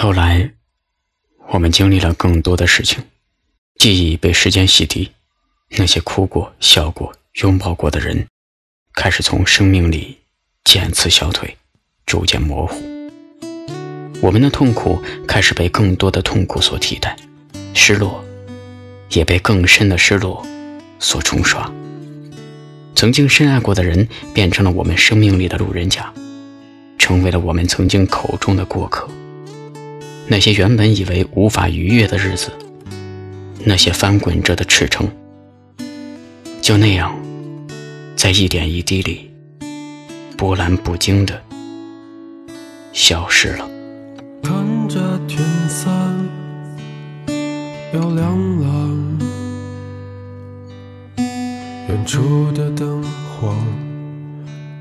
后来，我们经历了更多的事情，记忆被时间洗涤，那些哭过、笑过、拥抱过的人，开始从生命里渐次消退，逐渐模糊。我们的痛苦开始被更多的痛苦所替代，失落也被更深的失落所冲刷。曾经深爱过的人，变成了我们生命里的路人甲，成为了我们曾经口中的过客。那些原本以为无法逾越的日子，那些翻滚着的赤诚，就那样，在一点一滴里，波澜不惊的消失了。看着天色要亮了，远处的灯火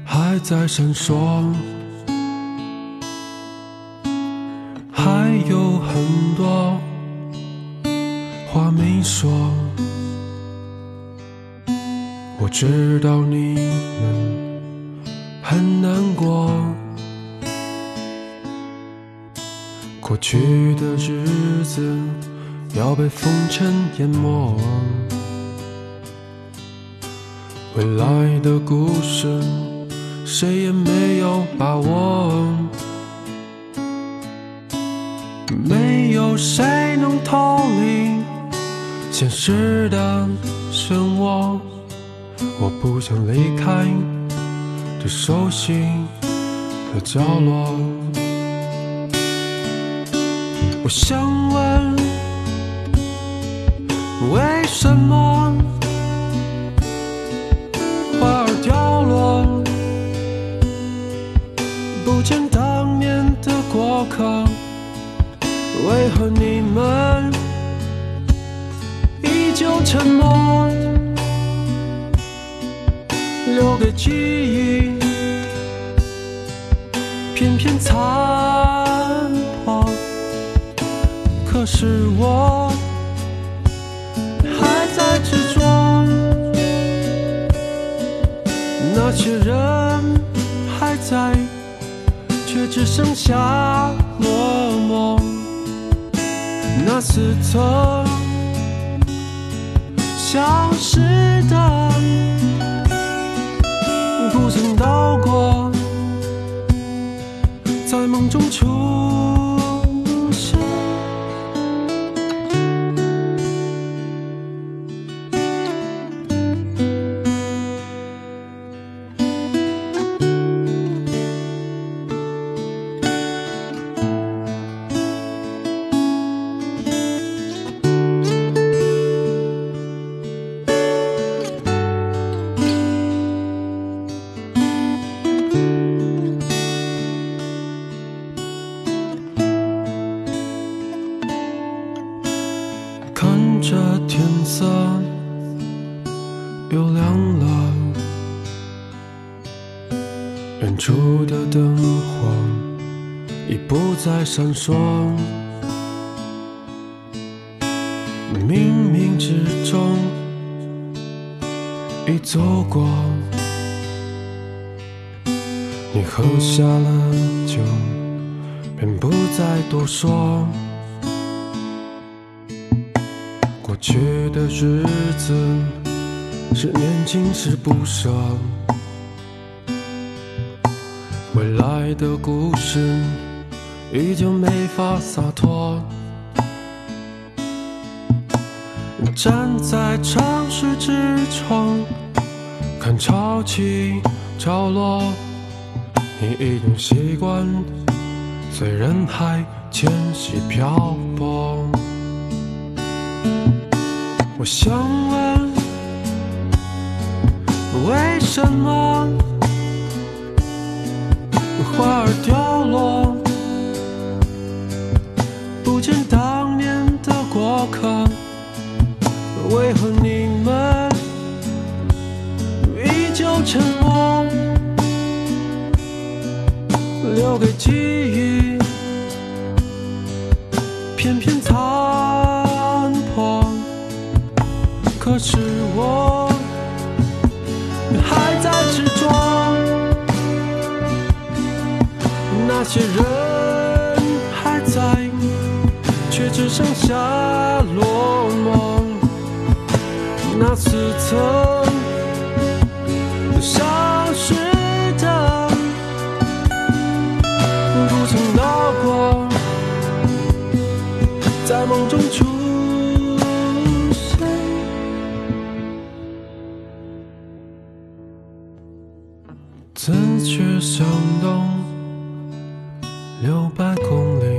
还在闪烁。说，我知道你们很难过。过去的日子要被风尘淹没，未来的故事谁也没有把握。没有谁能逃现实的漩涡，我不想离开这熟悉的角落。我想问，为什么花儿凋落，不见当年的过客？为何你们沉默？留给记忆，偏偏残破。可是我还在执着，那些人还在，却只剩下落寞。那似曾消失的，天色又亮了，远处的灯火已不再闪烁，冥冥之中已走过，你喝下了酒，便不再多说。去的日子是年轻时不舍，未来的故事依旧没法洒脱。站在城市之窗，看潮起潮落，你已经习惯随人海迁徙漂泊。我想问，为什么花儿凋落，不见当年的过客？为何你们依旧沉默，留给记忆，片片残可是我还在执着那些人还在却只剩下落寞。那次曾此去向东六百公里，